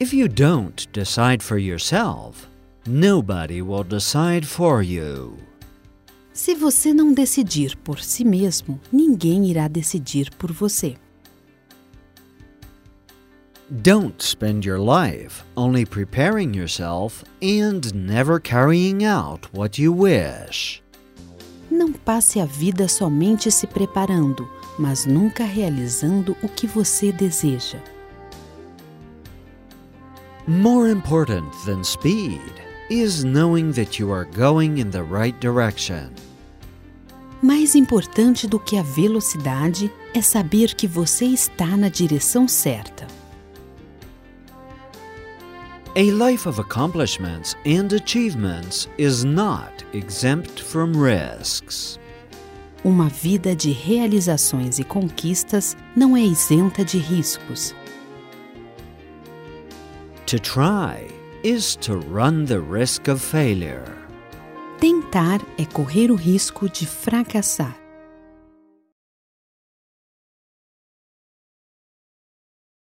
If you don't decide for yourself, nobody will decide for you. Se você não decidir por si mesmo, ninguém irá decidir por você. Don't spend your life only preparing yourself and never carrying out what you wish. Não passe a vida somente se preparando, mas nunca realizando o que você deseja. More important than speed is knowing that you are going in the right direction. Mais importante do que a velocidade é saber que você está na direção certa. A life of accomplishments and achievements is not exempt from risks. Uma vida de realizações e conquistas não é isenta de riscos. To try is to run the risk of failure. Tentar é correr o risco de fracassar.